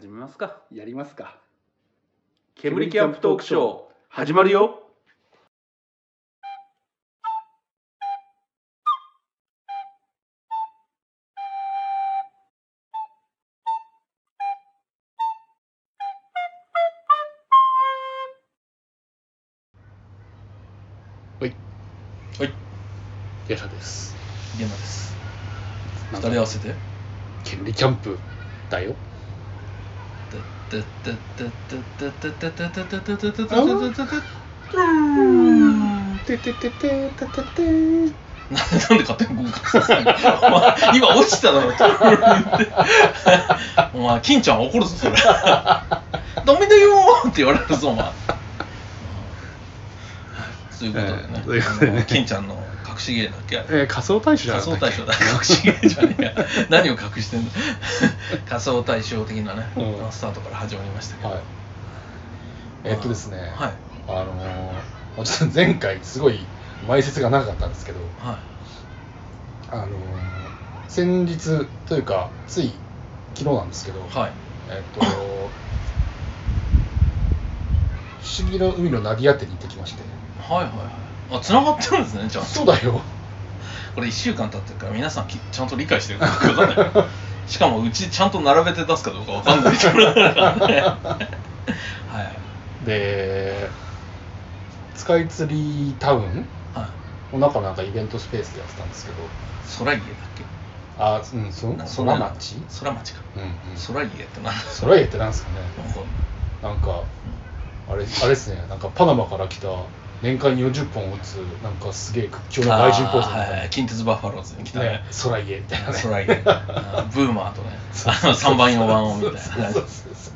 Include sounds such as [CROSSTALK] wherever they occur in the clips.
始めますか。やりますか。煙キャンプトークショー始まるよ。はい。はい。ヤシャです。現場です。二なんか人合わせて。煙キャンプだよなんで勝手に合格させるのお前今落ちただろお前金ちゃん怒るぞそれダメだよ。[LAUGHS] ーって言われるぞお前ということでね金ちゃんの隠し芸だっけ？えー、仮想大賞じゃな仮想大賞だ。隠し芸じゃねえや。[LAUGHS] 何を隠してんの？[LAUGHS] 仮想大賞的なね、うん。スタートから始まりましたけど。はい。えーっとですね、はい。あのー、ちょっと前回すごい前説が長かったんですけど。はい。あのー、先日というかつい昨日なんですけど、はい。えっと不思議の海のナディアテに行ってきまして。はいはいはいあ繋がってるんですねちゃんと。そうだよ。これ1週間経ってるから皆さんきちゃんと理解してるか分かんない。しかもうちちゃんと並べて出すかどうか分かんない。からねはいでスカイツリータウン？はい。の中なんかイベントスペースでやってたんですけど。空家だっけ？あうんそな空町？空町か。うんうん。空家って何空家ってなんですかね。なんか。なんかあれあれですね。なんかパナマから来た年間40本打つなんかすげえ屈強な外人ポーズみたいなはい近鉄バファローズに来たね。ね空家みたいなね。空家ブーマーとね。[LAUGHS] そうあの3番4番をみたいな。そうそうそう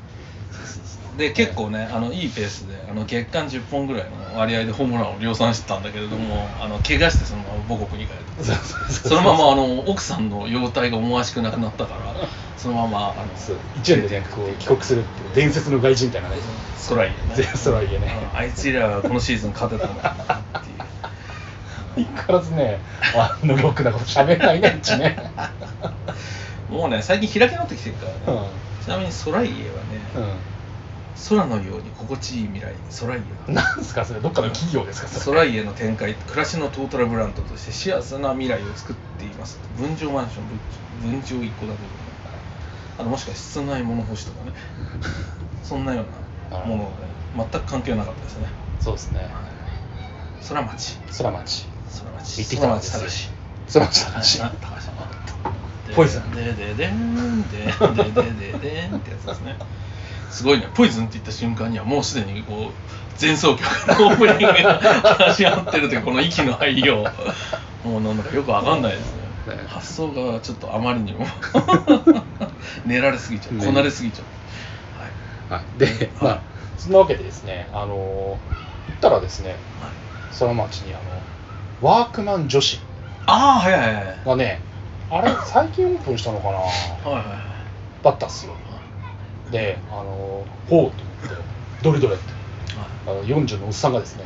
で結構ねあのいいペースであの月間10本ぐらいの割合でホームランを量産してたんだけれどもあの怪我してそのまま母国に帰るそうそのままあの奥さんの容体が思わしくなくなったからそのままあのそう。1年でねこう帰国するっていう伝説の外人みたいなね空家ね。全空家ね。うん。あいつらはこのシーズン勝てたんだっていう。[LAUGHS] 相変わらずねあのロックなこと喋らないねうちね。[LAUGHS] もうね最近開き直ってきてるからね、うちなみに空家はね、ん空のように心地いい未来空家。うんなんですかそれどっかの企業ですかそれ。空家の展開暮らしのトータルブランドとして幸せな未来を作っています。分譲マンション分分譲一戸建てとかねあともしくは室内物干しとかね。[LAUGHS] そんなようなものがね全く関係なかったですね。そうですね。空町。空町。空町。行ってきたんです空町空町高高橋橋ポイズン。でででん。でででででんってやつですねすごいね。ポイズンって言った瞬間にはもうすでにこう前奏曲のオープニングが始まってるというこの息の入りを。もうなんだかよくわかんないですね。ね。発想がちょっとあまりにも。[LAUGHS] 練られすぎちゃう。ね。こなれすぎちゃう。はい。でまあそんなわけでですねあの行ったらですねはい、はい、空町にあのワークマン女子。ああはいはいはいはい。がねあれ最近オープンしたのかな。はいはい。だったっすよであのほうと思ってどれどれってあの40のおっさんがですね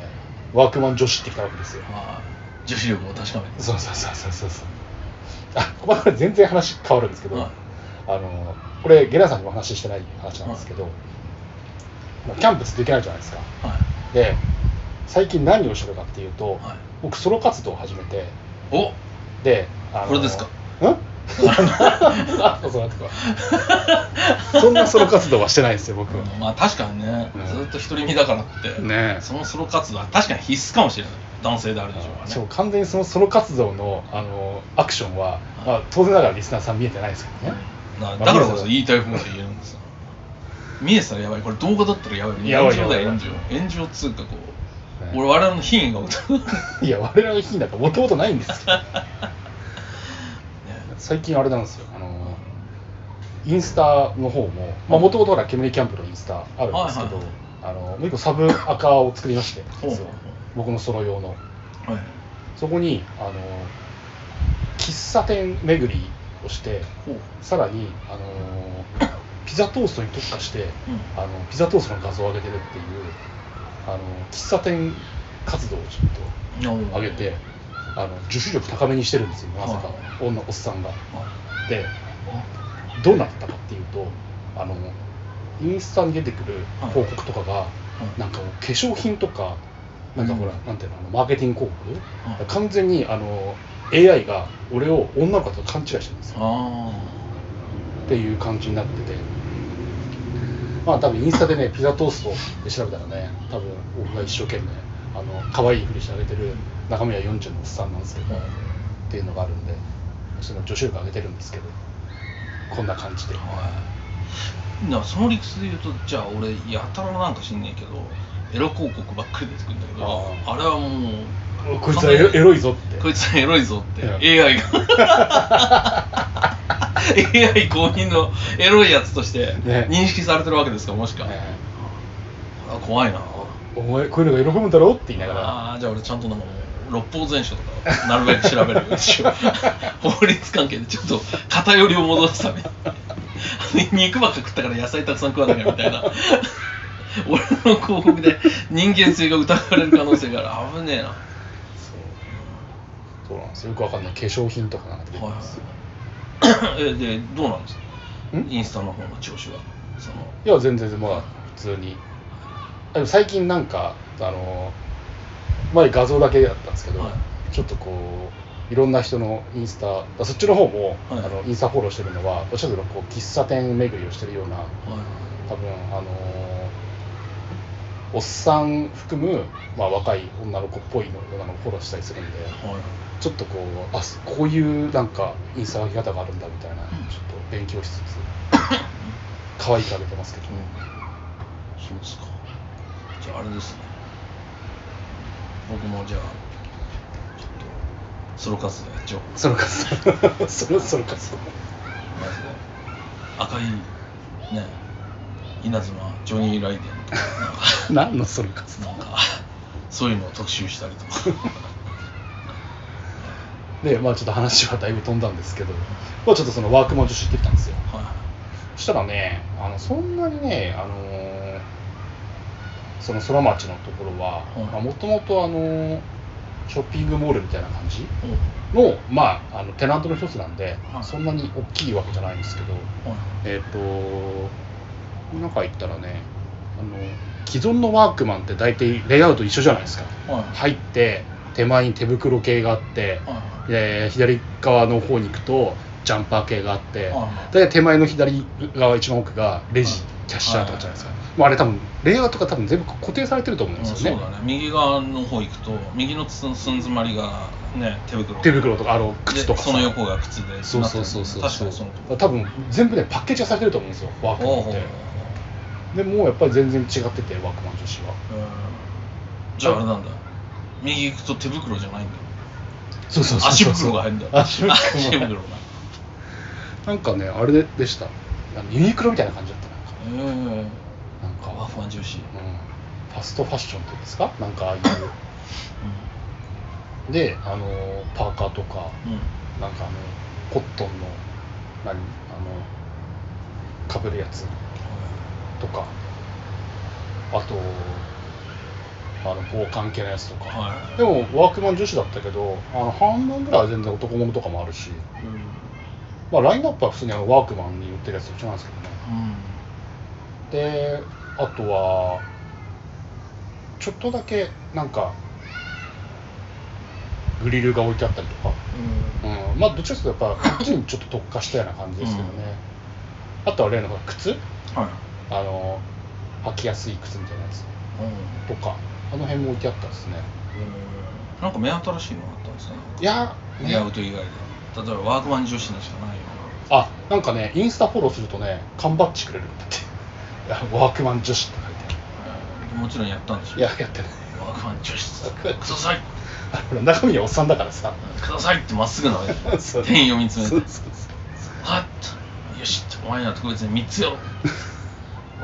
ワークマン女子って来たわけですよ。はい。女子力を確かめて。そうそうそうそうそうそう。あこれ全然話変わるんですけど、はい。あのこれゲラさんにも話してない話なんですけど、もうキャンプずっと行けないじゃないですか。はい。で最近何をしてるかっていうと、はい。僕ソロ活動を始めてお！でこれですか？[LAUGHS] そんなソロ活動はしてないですよ僕は、まあ確かにね、うん。ずっと独り身だからって、ねえ。そのソロ活動は確かに必須かもしれない。男性である以上はね。そう完全にそのソロ活動のあのアクションは、まあ、当然ながらリスナーさん見えてないですけどね、だからこそ言いたい方が言えるんですよ。見えてたらやばい。これ動画だったらやばいやばい炎上だよやばい。炎上炎上。っつうかこう、ね俺我々の品位が [LAUGHS] いや我々の日なんかもともとないんですよ [LAUGHS] 最近あれなんですよ。あのインスタの方ももともとほら煙キャンプのインスタあるんですけど、はいはいはい。あのもう一個サブアカを作りまして [LAUGHS] 実は。僕のソロ用の。はい。そこにあの喫茶店巡りをしてさらにあのピザトーストに特化して、うん。あのピザトーストの画像を上げてるっていうあの喫茶店活動をちょっと上げてあの受注力高めにしてるんですよなぜか、は女おっさんが。はでどうなったかっていうとあのインスタに出てくるはい。広告とかが、い。なんか化粧品とかなんかほら、うん。なんていうのあのマーケティング広告、はい。完全にあの AI が俺を女の子と勘違いしてるんですよ。あっていう感じになってて。まあ多分インスタでねピザトーストで調べたらね多分僕が一生懸命あの可愛いふりしてあげてる中身は40のおっさんなんですけど、あ、っていうのがあるんでその女子力上げてるんですけどこんな感じで。はい。なその理屈で言うとじゃあ俺やたらなんか知んねえけどエロ広告ばっかり出てくるんだけどああ。れはもうこいつはエロいぞって。こいつはエロいぞって。うん AI が [LAUGHS] AI 公認のエロいやつとしてね。認識されてるわけですかもしか、ね。あ怖いなお前こういうのが喜ぶんだろって言いながら。ああじゃあ俺ちゃんとなんかもう六法全書とかなるべく調べるよう。にしよう法律関係でちょっと偏りを戻すために。肉ばっか食ったから野菜たくさん食わなきゃみたいな。[LAUGHS] 俺の広告で人間性が疑われる可能性がある。危ねえな。はそうなんですよ。よくわかんない化粧品とかなんか出てます、はいえでどうなんですか？ん？インスタの方の調子は。その。いや全然まあ普通にでも最近なんかあの前画像だけだったんですけど、はい。ちょっとこういろんな人のインスタあそっちの方も、はい。あのインスタフォローしてるのはどちらかというとこう喫茶店巡りをしてるようなはい多分あのおっさん含む、まあ、若い女の子っぽいのようなのをフォローしたりするんではい。ちょっとこうあこういうなんかインスタ書き方があるんだみたいな、ん。ちょっと勉強しつつ可愛くあげてますけど、そうですかじゃああれですね。僕もじゃあちょっとソロ活動やっちゃおう [LAUGHS] その数それその数マジで赤いね稲妻ジョニー・ライデン。[LAUGHS] なんか。何のその数なんかそういうのを特集したりとか。[LAUGHS] でまあちょっと話はだいぶ飛んだんですけど、まあ、ちょっとそのワークマン女子行ってきたんですよ。はそしたらねあのそんなにねあのーその空町のところははいもともとあのーショッピングモールみたいな感じいの,、まあ、あのテナントの一つなんで、はい。そんなに大きいわけじゃないんですけどはい。えっ、と中行ったらねあの既存のワークマンって大体レイアウト一緒じゃないですか。はい。入って手前に手袋系があって、は左側の方に行くとジャンパー系があって、はい。大体手前の左側一番奥がレジ、はい。キャッシャーとかじゃないですか、もうあれ多分レイアウトが多分全部固定されてると思うんうんですよね。そうだね。右側の方行くと右のつんすん詰まりがね手袋手袋とかあの靴とかその横が靴でそうそうそうそう。確かにそのとこ多分全部ねパッケージがされてると思うんですよワークマンって。でもうやっぱり全然違っててワークマン女子は。じゃああれなんだ。右行くと手袋じゃないんだ。そうそうそう足袋が入るんだ。足袋が。なんかねあれでした。ユニクロみたいな感じだったなんか。ええなんかワーファン女子。うん、ファストファッションっていうんですか？なんかああいう。であのパーカーとか。うん。うんなんかあのコットンの何？あのかぶるやつ。とか。あとあの防寒系のやつとか、はい。でもワークマン女子だったけどあの半分ぐらいは全然男物とかもあるし、まあ、ラインナップは普通にあのワークマンに売ってるやつと一緒なんですけどね。うん。であとはちょっとだけなんかグリルが置いてあったりとか、うん、まあどっちかというとやっぱこっちにちょっと特化したような感じですけどね、あとは例の靴。はい。あの履きやすい靴みたいなやつ。とかあの辺も置いてあったですね。うん。なんか目新しいのがあったんですか？ねいやレイアウト以外で例えばワークマン女子のしかないよあなんかねインスタフォローするとね缶バッジくれるってワークマン女子って書いてうなもちろんやったんでしょあるいややってない。ワークマン女子ください。中身はおっさんだからさ。くださいってまっすぐなそう店員を見つめて。そうそうそう。はっよしお前には特別に3つよ。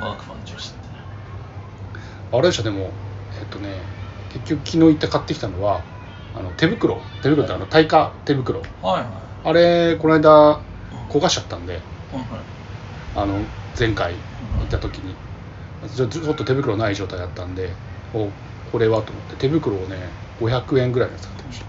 ワークマン女子ってねあれでしょでもえっとね結局昨日行って買ってきたのはあの手袋。手袋ってあの耐火手袋。はいはい。あれこの間焦がしちゃったんで。はいはいあの前回行った時にちょっと手袋ない状態だったんでおこれはと思って手袋をね500円ぐらいのやつ買ってました。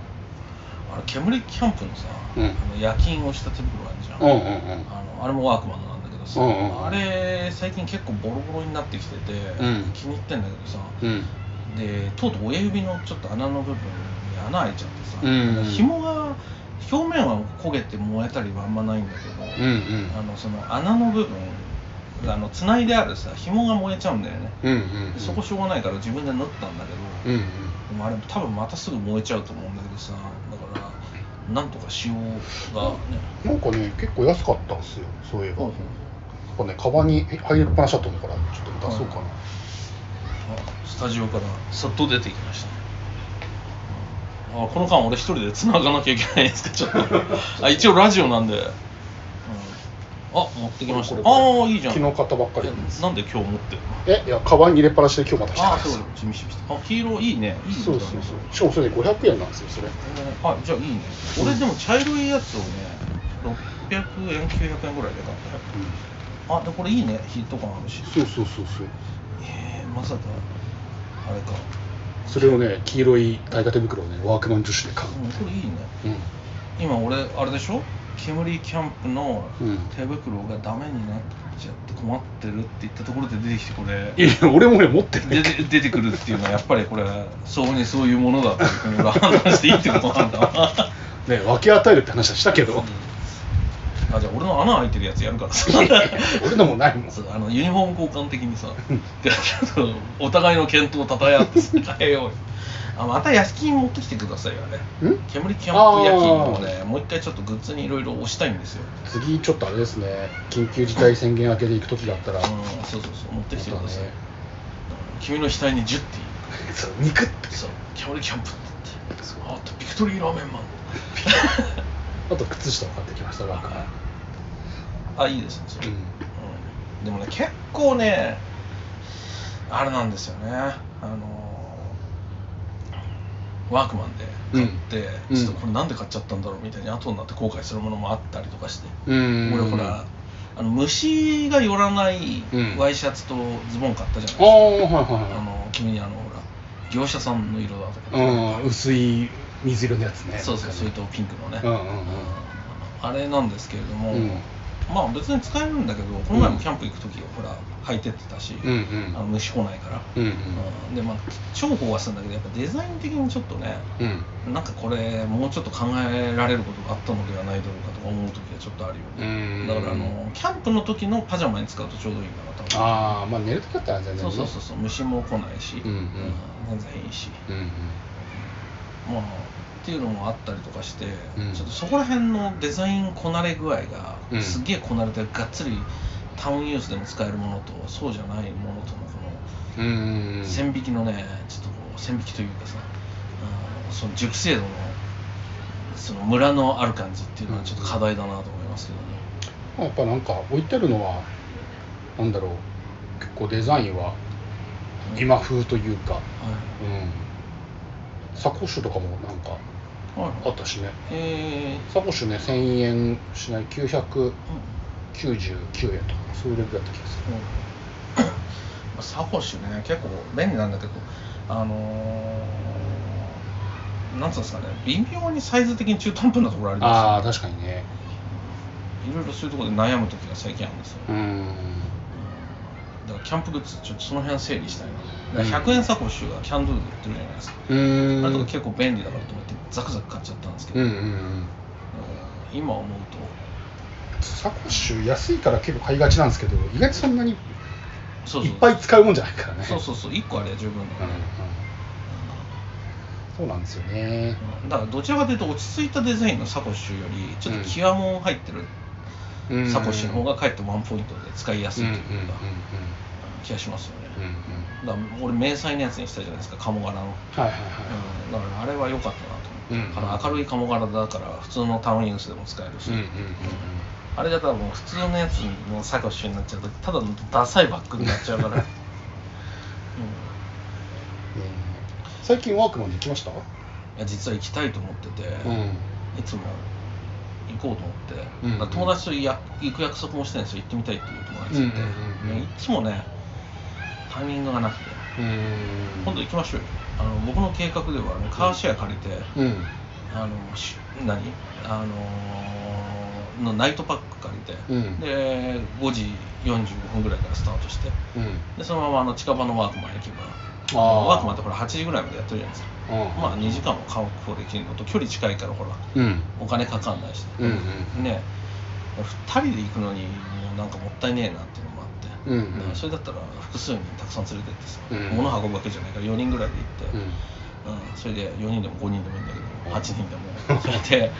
あれ煙キャンプのさ、うん。あの夜勤をした手袋あるじゃん、うんうんうん。あのあれもワークマンのなんだけどどさ、うんうんあれ最近結構ボロボロになってきてて、うん。気に入ってんだけどさうん。でとうとう親指のちょっと穴の部分に穴開いちゃってさ、うん。紐が表面は焦げて燃えたりはあんまないんだけど、うんうん。あのその穴の部分あの繋いであるさ紐が燃えちゃうんだよね、うんうんでそこしょうがないから自分で縫ったんだけど、うんうん。でもあれ多分またすぐ燃えちゃうと思うんだけどさだからなんとかしようがね、なんかね結構安かったんですよそういえば、うんやっぱねカバンに入りっぱなしだったのからちょっと出そうかな、あスタジオからさっと出てきましたねあこの間俺一人で繋がなきゃいけないんですか？[LAUGHS] ちょっと。あ一応ラジオなんで、うん、あ持ってきました。ああいいじゃん。昨日買ったばっかりなんで今日持ってるの？えいやカバンに入れっぱなしで今日また来たあそう準備しあ黄色いいね。いいそうそうそう。しかもそれで500円なんですよそれ。えーあじゃあいいね。俺でも茶色いやつをね600円900円ぐらいで買った。よあでこれいいね。ヒット感あるし。そうそうそうそう。えー、まさかあれかそれをね黄色い大型手袋をねワークマン女子で買う。うんこれいいね。うん。今俺あれでしょ？煙キャンプのうん。手袋がダメになっちゃって困ってるって言ったところで出てきてこれ。いや俺もね持ってるでで出てくるっていうのはやっぱりこれそうにそういうものだっていうふうにしていいってことなんだな。ね分け与えるって話はしたけどあじゃあ俺の穴開いてるやつやるからさ。俺のもないもん。あのユニフォーム交換的にさ。お互いの健闘をたたえ合ってさ変えようよ。あまた焼き金持ってきてくださいよあれん？煙キャンプ焼き金をねもう一回ちょっとグッズにいろいろ押したいんですよ。次ちょっとあれですね。緊急事態宣言明けで行く時があったら。うんそうそうそう持ってきてください、ね。君の額に10って [LAUGHS] そう肉って。そう煙キャンプって言って。あとビクトリーラーメンマン [LAUGHS] あと靴下を買ってきましたあいいですねそれ、うん。うん。でもね結構ねあれなんですよね。あのワークマンで買って、うん。ちょっとこれなんで買っちゃったんだろうみたいに後になって後悔するものもあったりとかして、うん。俺ほらあの虫が寄らないうん。ワイシャツとズボン買ったじゃないですか、ああはいはいあはの君にあのほら業者さんの色だとか。薄い水色のやつね。そうそうそれとピンクのね、うんうんうん。あれなんですけれども、うん。まあ別に使えるんだけどこの前もキャンプ行く時ほら履いてってたし、うんうん。あの虫来ないから、うんうん。うん。でまあ重宝はするんだけどやっぱデザイン的にちょっとねうん。なんかこれもうちょっと考えられることがあったのではないだろうかとか思う時はちょっとあるようんねだからあのキャンプの時のパジャマに使うとちょうどいいかなとああまあ寝る時だったら全然そうねそうそうそう虫も来ないし、うん。うん全然いいし。うんうん。まあっていうのもあったりとかして、うん。ちょっとそこら辺のデザインこなれ具合が、うん。すっげえこなれてがっつりタウンユースでも使えるものとそうじゃないものとのこうんうんの線引きのねちょっとこう線引きというかさ、うんその熟成度のそのムラのある感じっていうのはちょっと課題だなと思いますけども、やっぱなんか置いてるのはなんだろう。結構デザインは今風というか、はうん、サコッシュとかもなんかあったしね。えサコッシュね1000円しない999ーうん円とかそういうレベルだった気がする。まあサコッシュね結構便利なんだけどあのーなんつうんですかね微妙にサイズ的に中途半端なところありああま確かにね。すよいろいろそういうところで悩む時が最近あるんですよ、うんだからキャンプグッズちょっとその辺整理したいな。だから100円サコッシュがキャンドゥで売ってるじゃないですか、うん。あれとか結構便利だからと思ってザクザク買っちゃったんですけど、うんうんうん。うん今思うと。サコッシュ安いから結構買いがちなんですけど意外とそんなにいっぱい使うもんじゃないからね。そうそうそう。1個あれば十分だうんうん。から、そうなんですよね。うん。だからどちらかというと落ち着いたデザインのサコッシュよりちょっとキワモン入ってるうんサコッシュの方がかえってワンポイントで使いやすいというか、気がしますよね、うんうん。だから俺迷彩のやつにしたじゃないですか鴨柄の、はいはいはい。うん、だからあれは良かったなと思って、うんあの明るい鴨柄だから普通のタウンユースでも使えるし、うんうんうんうん。あれが多分普通のやつのサコッシュになっちゃうとただのダサいバッグになっちゃうから、[LAUGHS] うん、ね最近ワークマンで行きました？いや実は行きたいと思ってて、うん。いつも行こうと思って、うん友達とや行く約束もしてるんですよ。行ってみたいっていう友達って、うんうんうんいつもねタイミングがなくて。うん今度行きましょうよ。あの僕の計画ではあのカーシェア借りて、うん。あのし何？あのーのナイトパック借りて、うん。で5時45分ぐらいからスタートしてうん。でそのままあの近場のワークマン行けばあー。ワークマンってほら8時ぐらいまでやってるじゃないですか、うん。まあ2時間も確保できるのと距離近いからほらうん。お金かかんないし、うんうんね。2人で行くのにもうなんかもったいねえなっていうのもあって、うんうん。それだったら複数人たくさん連れてってさ、うん。物運ぶわけじゃないから4人ぐらいで行って、うん。うん。それで4人でも5人でもいいんだけど8人でも。[LAUGHS] それで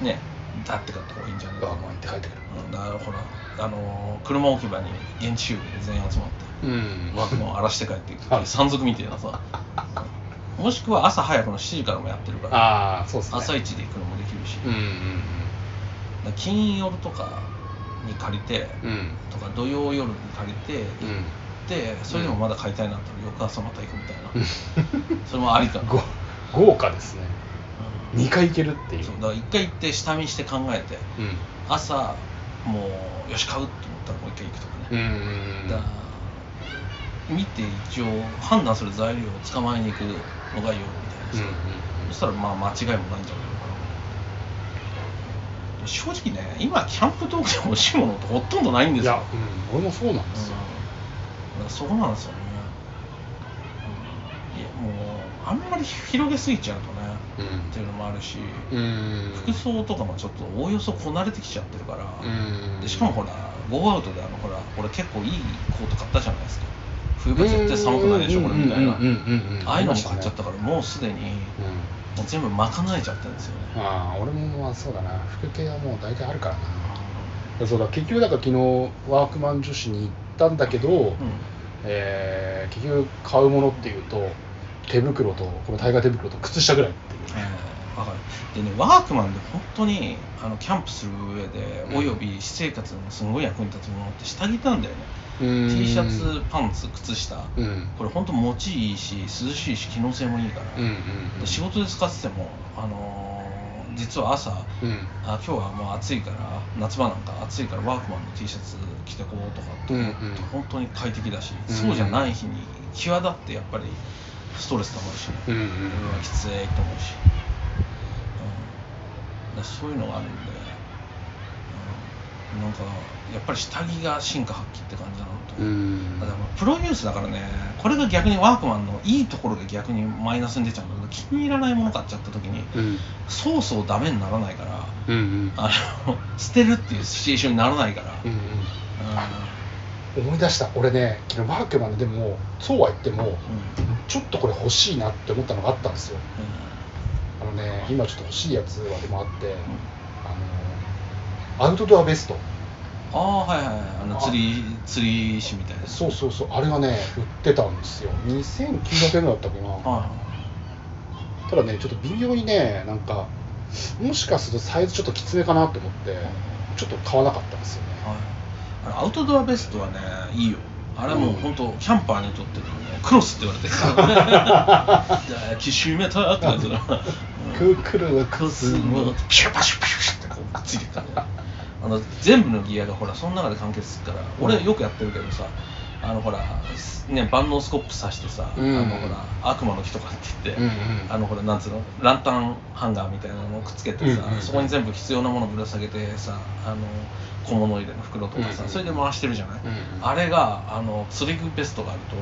ねだって買った方がいいんじゃないかって帰ってくる。うん。だからほらあのー車置き場に現地集合で全員集まってうん。ワークマンを荒らして帰っていくってはいいう山賊みたいなさ。もしくは朝早くの7時からもやってるから。ああそうですね。朝一で行くのもできるし、うんうんだから金夜とかに借りて、うん。うんとか土曜夜に借りて行うん。って、それでもまだ買いたいなったら翌朝また行くみたいな、それもありかな、ご豪華ですね。うん。2回行けるっていう。そうだから一回行って下見して考えてうん。朝もうよし買うって思ったらもう一回行くとかね、うんうん。だから見て一応判断する材料を捕まえに行くのがいいよみたいなさ、そしたらまあ間違いもないんじゃないのかな。正直ね今キャンプ道具で欲しいものってほとんどないんですよ。いや、うん、俺もそうなんですよ、うん。そこなんですよね、うん。いやもうあんまり広げすぎちゃうとね、うん。っていうのもあるし、うん。服装とかもちょっとおおよそこなれてきちゃってるから、うん。でしかもほらゴーアウトであのほら俺結構いいコート買ったじゃないですか冬場絶対寒くないでしょこれみたいな。ああいうのも買っちゃったからもうすでにもう全部賄えちゃってるんですよね。ああ俺もまあそうだな。服系はもう大体あるからな。そうだ結局だから昨日ワークマン女子に行ったんだけど、うん。えー結局買うものっていうと手袋とこのタイガー手袋と靴下ぐらいっていう。ねえーわかる。でねワークマンで本当にあのキャンプする上で、うんおよび私生活にもすごい役に立つものって下着なんだよね T シャツパンツ靴下。うん。これ本当持ちいいし涼しいし機能性もいいから、うんうんで仕事で使っててもあのー実は朝うん。あ今日はもう暑いから夏場なんか暑いからワークマンの T シャツ着てこうとかって思うとうんうん。本当に快適だし、うんそうじゃない日に際立ってやっぱりストレス溜まるしね、うんうん。きついと思うし、うん、そういうのがあるんで、うん、なんかやっぱり下着が進化発揮って感じだなと、うん。だからプロデュースだからねこれが逆にワークマンのいいところが逆にマイナスに出ちゃうんだけど気に入らないもの買っちゃった時にうん。そうそうダメにならないからうんうん。あの捨てるっていうシチュエーションにならないから、うんうん。う思い出した俺ね昨日ワークマンででもそうは言ってもんうんちょっとこれ欲しいなって思ったのがあったんですよ。あのね今ちょっと欲しいやつはでもあってアウトドアベスト。ああはいはいはい。あの釣り釣り石みたいな。そうそうそうあれがね売ってたんですよ。2900円だったっけな。はただねちょっと微妙にねなんかもしかするとサイズちょっときつめかなと思ってちょっと買わなかったんですよね。い。はいアウトドアベストはねいいよ。あれはもう本当キャンパーにとってのねクロスって言われてるから。[LAUGHS] 抱きしめたってやつだクークルのクロスもピュパシュピュシュってこうくっついてくから。ねあの全部のギアがほらその中で完結するから俺よくやってるけどさあのほらね万能スコップ刺してさ、うん。あのほら悪魔の木とかって言って、うんうん。あのほらなんつうのランタンハンガーみたいなのをくっつけてさ、うんうんそこに全部必要なものぶら下げてさあの小物入れの袋とかさ、うんうんそれで回してるじゃない、うんうん。あれがあの釣り具ベストがあると、う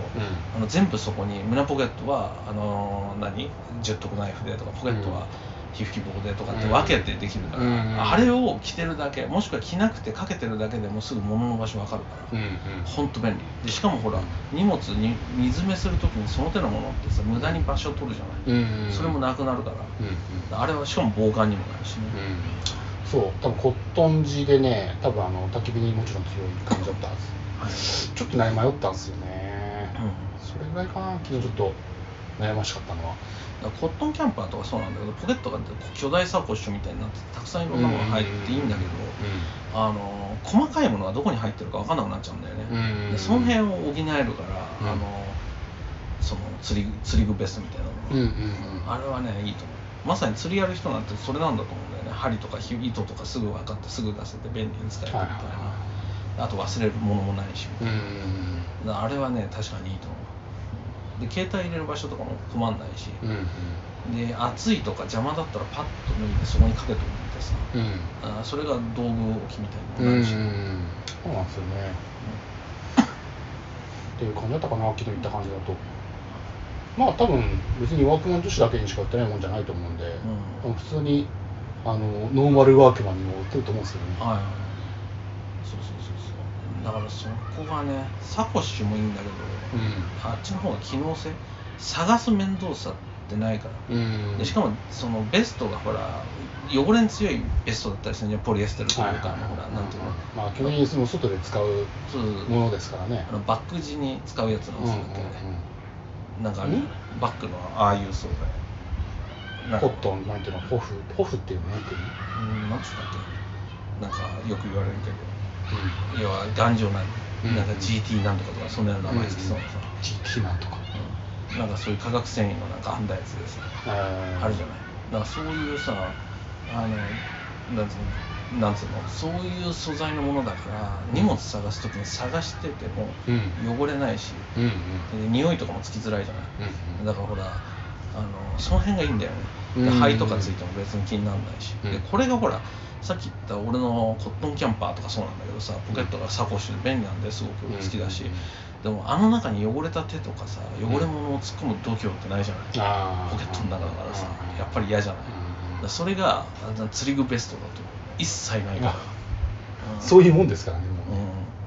あの全部そこに胸ポケットはあの何？十徳ナイフでとかポケットは皮膚希望でとかって分けてできるから、うんうん。あれを着てるだけもしくは着なくてかけてるだけでもすぐ物の場所分かるから、うんうん。ほんと便利。でしかもほら荷物に水詰めするときにその手のものってさ無駄に場所を取るじゃない、うんうんそれもなくなるから、うんうん。あれはしかも防寒にもなるしね、うん。そう多分コットン地でね多分あの焚き火にもちろん強い感じだったはず。ちょっとね迷ったんですよね、うん。それぐらいかな。昨日ちょっと悩ましかったのは。コットンキャンパーとかそうなんだけどポケットが巨大サコッシュみたいになっててたくさんいろんなものが入っていいんだけど、あの細かいものがどこに入ってるか分かんなくなっちゃうんだよね、うん。でその辺を補えるから、うん。あのその釣り釣り具ベストみたいなのが、うんうんうん。あれはねいいと思う。まさに釣りやる人なんてそれなんだと思うんだよね。針とかひ糸とかすぐ分かってすぐ出せて便利に使えるみたいな、あと忘れるものもないしみたいな、あれはね確かにいいと思うで携帯入れる場所とかも困んないし、うんうん。うんで暑いとか邪魔だったらパッと脱いでそこにかけといてさ。うん。あそれが道具置きみたいなるし、そうなんですよね。っていう感じだったかな昨日言った感じだと。まあ多分別にワークマン女子だけにしか売ってないもんじゃないと思うんで、うん。普通にあのノーマルワークマンにも売ってると思うんですよね。はい。そうそうだからそこがねサコッシュもいいんだけど、あっちの方が機能性探す面倒さってないから、うん。でしかもそのベストがほら汚れに強いベストだったりするんじゃん。ポリエステルというか、ほらなんていうの、まあ基本的にその外で使うそうものですからね。あのバック地に使うやつなんですよね、なんかバッグのああいう素材なんかコットンなんていうの？ホフホフっていうの？なんていうの？うんなんつったっけ？なんかよく言われるけど要は頑丈な、うんなん。か GT なんとかとかそんなような名前つきそうなさ、GT なんとか。うん。なんかそういう化学繊維のなんか編んだやつでさ、ああるじゃない。だからそういうさあのなんつうのなんつうのそういう素材のものだから荷物探す時に探しててもうん。汚れないし、匂いとかもつきづらいじゃない、うんだからほらあのその辺がいいんだよね。でうん。灰とかついても別に気にならないし、うん。でこれがほらさっき言った俺のコットンキャンパーとかそうなんだけどさポケットがサコッシュで便利なんですごく好きだし、うんでもあの中に汚れた手とかさ汚れ物を突っ込む度胸ってないじゃない、ポケットの中だからさうん。やっぱり嫌じゃない、それが釣り具ベストだと一切ないから、そういうもんですからね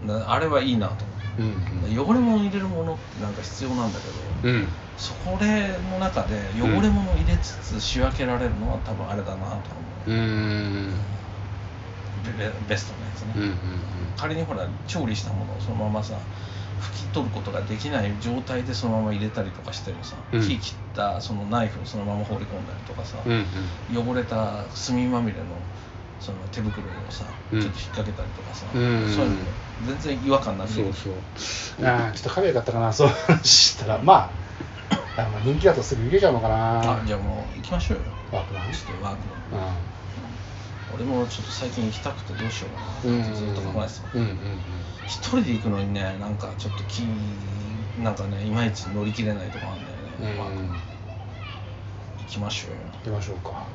もうん、あれはいいなと思う。うん汚れ物入れるものってなんか必要なんだけど、うん。そこれの中で汚れ物を入れつつ仕分けられるのは多分あれだなと思う、うんベストのやつね、うんうん仮にほら調理したものをそのままさ拭き取ることができない状態でそのまま入れたりとかしてもさ、うん。火切ったそのナイフをそのまま放り込んだりとかさ、うんうん。汚れた墨まみれのその手袋をさ、うん。ちょっと引っ掛けたりとかさ、うんそういうの全然違和感なくそうそう。ああちょっとカレーかったかなそうしたら。まああまあ人気だとすぐ入れちゃうのかな。あじゃあもう行きましょうよ。ワークマン？ちょっとワークマン。う俺もちょっと最近行きたくてどうしようかんなってずっと考えてた、うんうんうん。一人で行くのにねなんかちょっと気なんかねいまいち乗り切れないとこあるんだよね、うん。ワークマン行きましょうよ。行きましょうか。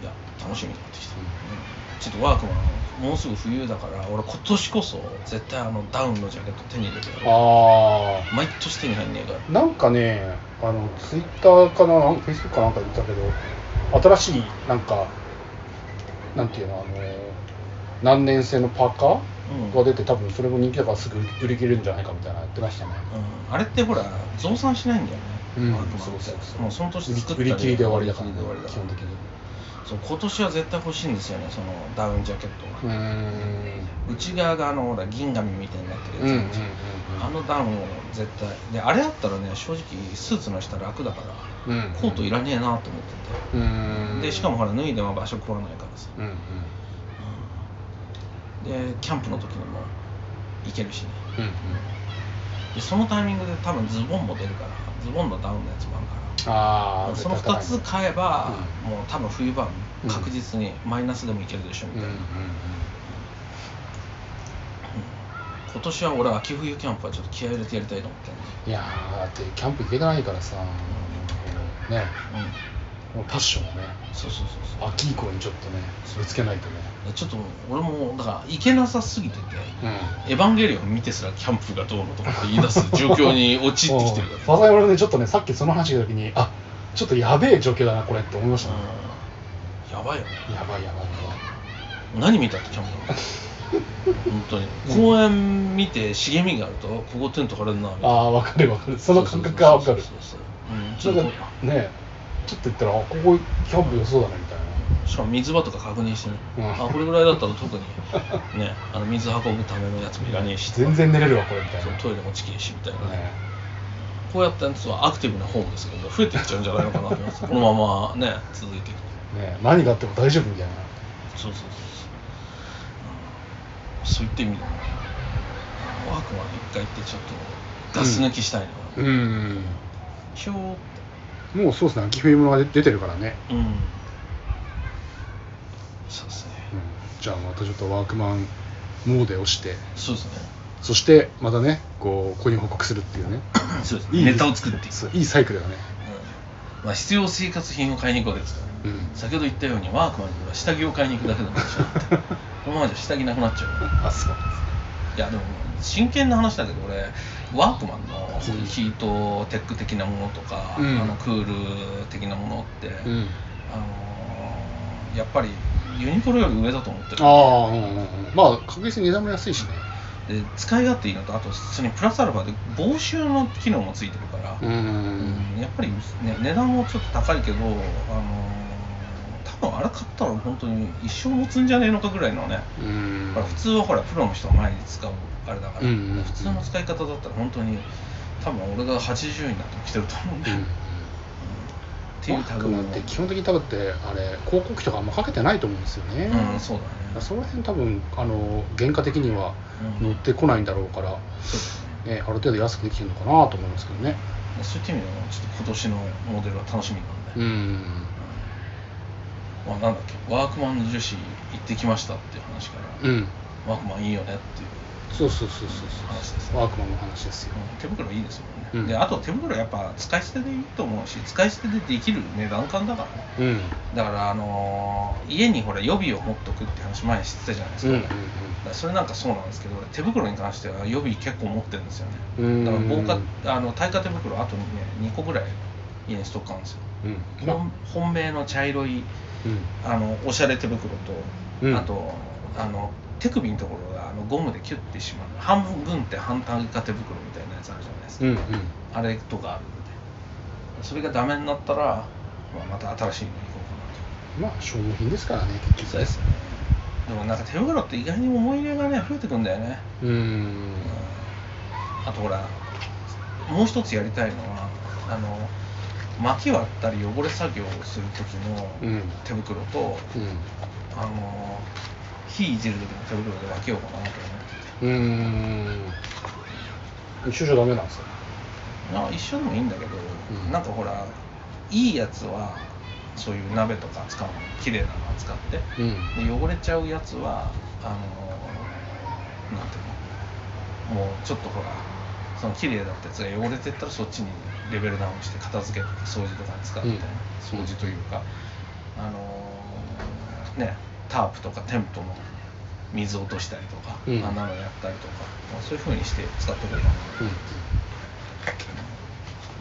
いや楽しみになってきた、うんちょっとワークマンもうすぐ冬だから俺今年こそ絶対あのダウンのジャケット手に入れてあう毎年手に入んねえから。あなんかねあのツイッターかなフェイスブックかなんかで見たけど新しいなんかなんていうのあの何年生のパーカーうん。が出て多分それも人気だからすぐ売り切れるんじゃないかみたいなのやってましたね。うん。あれってほら増産しないんだよね、うん。そうそうそうもうその年作った売り切りで終わりだからね基本的に。そう今年は絶対欲しいんですよねそのダウンジャケットが、うーん。内側があのほら銀紙みたいになってるやつ、うんうんうんあのダウンを絶対。であれあったらね正直スーツの下楽だから。うんコートいらねえなと思ってうーん。てでしかもほら脱いでも場所取らないからさ。うんうん。でキャンプの時にも行けるしね。うんうん。でそのタイミングで多分ズボンも出るからズボンのダウンのやつもあるから。ああその2つ買えば、うもう多分冬場うん確実にマイナスでもいけるでしょみたいな、うんうん今年は俺秋冬キャンプはちょっと気合い入れてやりたいと思っていやーだってキャンプ行けないからさね。うん。もうパッションをね。そうそうそうそう。秋以降にちょっとねぶつけないとね。ちょっと俺もだから行けなさすぎててうん「エヴァンゲリオン」見てすらキャンプがどうのとかって言い出す状況に陥ってきてるから。ファザイ俺ねちょっとねさっきその話した時にあちょっとやべえ状況だなこれって思いましたね、うん。やばいよね。やばいやばい何見たってキャンプ？本当に。公園見て茂みがあるとここテント張れるなみたいな。ああ分かる分かる。その感覚が分かる。そうそうそうそううん。ちょっなんかねちょっと言ったらあここキャンプ良そうだねみたいな。としかも水場とか確認してね、うん。あこれぐらいだったら特にねあの水運ぶためのやつもいらねえし全然寝れるわこれみたいな。トイレもチキいしみたいなね。ねこうやったやつはアクティブなホームですけど増えていっちゃうんじゃないのかなと思います。[LAUGHS] このままね続いていくと。ね何があっても大丈夫みたいな。そうそうそうそう、うん、そういった意味でもねワークマン一回行ってちょっとガス抜きしたいな、うん。ひょーって。もうそうですね。秋冬物が出出てるからね、うん。そうですね。うん、じゃあまたちょっとワークマンモーデをして。そうですね。そしてまたねこうここに報告するっていうね。[LAUGHS] そうですいいネタを作っていういいサイクルだね。まあ、必要生活品を買いに行くわけですから、ねうん。先ほど言ったようにワークマンには下着を買いに行くだけでもいいしなって。[LAUGHS] このままじゃ下着なくなっちゃうあそういやでも真剣な話だけど俺ワークマンのうん。ヒートテック的なものとか、うん。あのクール的なものって、うん。あのーやっぱりユニクロより上だと思ってる。ああうんうんうん。まあ確実に値段も安いしね。で使い勝手いいのとあとそれにプラスアルファで防臭の機能もついてるから、うん。うんやっぱり、ね、値段もちょっと高いけど、あのー多分あれ買ったら本当に一生持つんじゃねえのかぐらいのね、うん。普通はほらプロの人が前に使うあれだから、うんうんうん。普通の使い方だったら本当に多分俺が80になっても着てると思うんで、うん。うん。っていうワークマンって基本本的に多分ってあれ広告費とかあんまかけてないと思うんですよね、うんそうだね。その辺多分あの原価的にはうん。乗ってこないんだろうから、そうですね。ね、ある程度安くできてるのかなと思いますけどね。そういった意味でもちょっと今年のモデルは楽しみなんで、うんまあ、なんだっけワークマンの樹脂行ってきましたっていう話から、うん。ワークマンいいよねっていう、そうそうそうそう話ですそうワークマンの話ですよ、うん手袋いいですもんね、うん。であと手袋やっぱ使い捨てでいいと思う。し使い捨てでできる値段感だからね。うん。だからあのー家にほら予備を持っとくって話前に知ってたじゃないですか,、うんそれなんかそうなんですけど俺手袋に関しては予備結構持ってるんですよね。うん。だから防火あの耐火手袋あとね2個ぐらい家にストックあるんですよ、本命の茶色いうん。あのおしゃれ手袋と、うん。あとあの手首のところがあのゴムでキュッてしまう。半分って半耐火手袋みたいなやつあるじゃないですか、うんうん。あれとかあるんで。それがダメになったら、まあ、また新しいの行こうかなと。まあ消耗品ですからね結局そうですね。でもなんか手袋って意外に思い入れがね増えてくんだよね、うん。うん。あとほらもう一つやりたいのはあの薪割ったり汚れ作業をする時のうん。手袋と、うん。あの火いじる時の手袋で分けようかなと思ってて。うーん。一緒じゃダメなんですか？まあ一緒でもいいんだけど、うん。なんかほらいいやつはそういう鍋とか使うの綺麗なの使ってうん。で汚れちゃうやつはあのなんていうの？もうちょっとほらその綺麗だったやつが汚れてったらそっちにレベルダウンして片付けとか掃除とかに使うみたいな、掃除というかあのねタープとかテントの水落としたりとか、うん。あんなのやったりとか、まあそういう風にして使って。くれば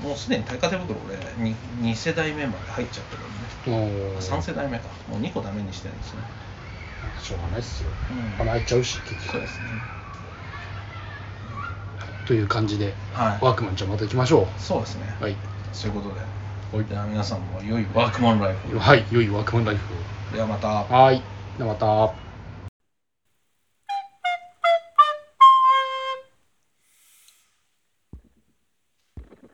もうすでに耐火手袋俺 2, 2世代目まで入っちゃってるんで、うんおー。3世代目か。もう2個ダメにしてるんですね。しょうがないっすよ、うん。穴開いちゃうし結局。そうですねという感じで、はい。ワークマンじゃあまた行きましょそうですね。うはい。そういうことで。はい。では皆さんも良いワークマンライフを。はい良いワークマンライフではまた。をはい。ではまた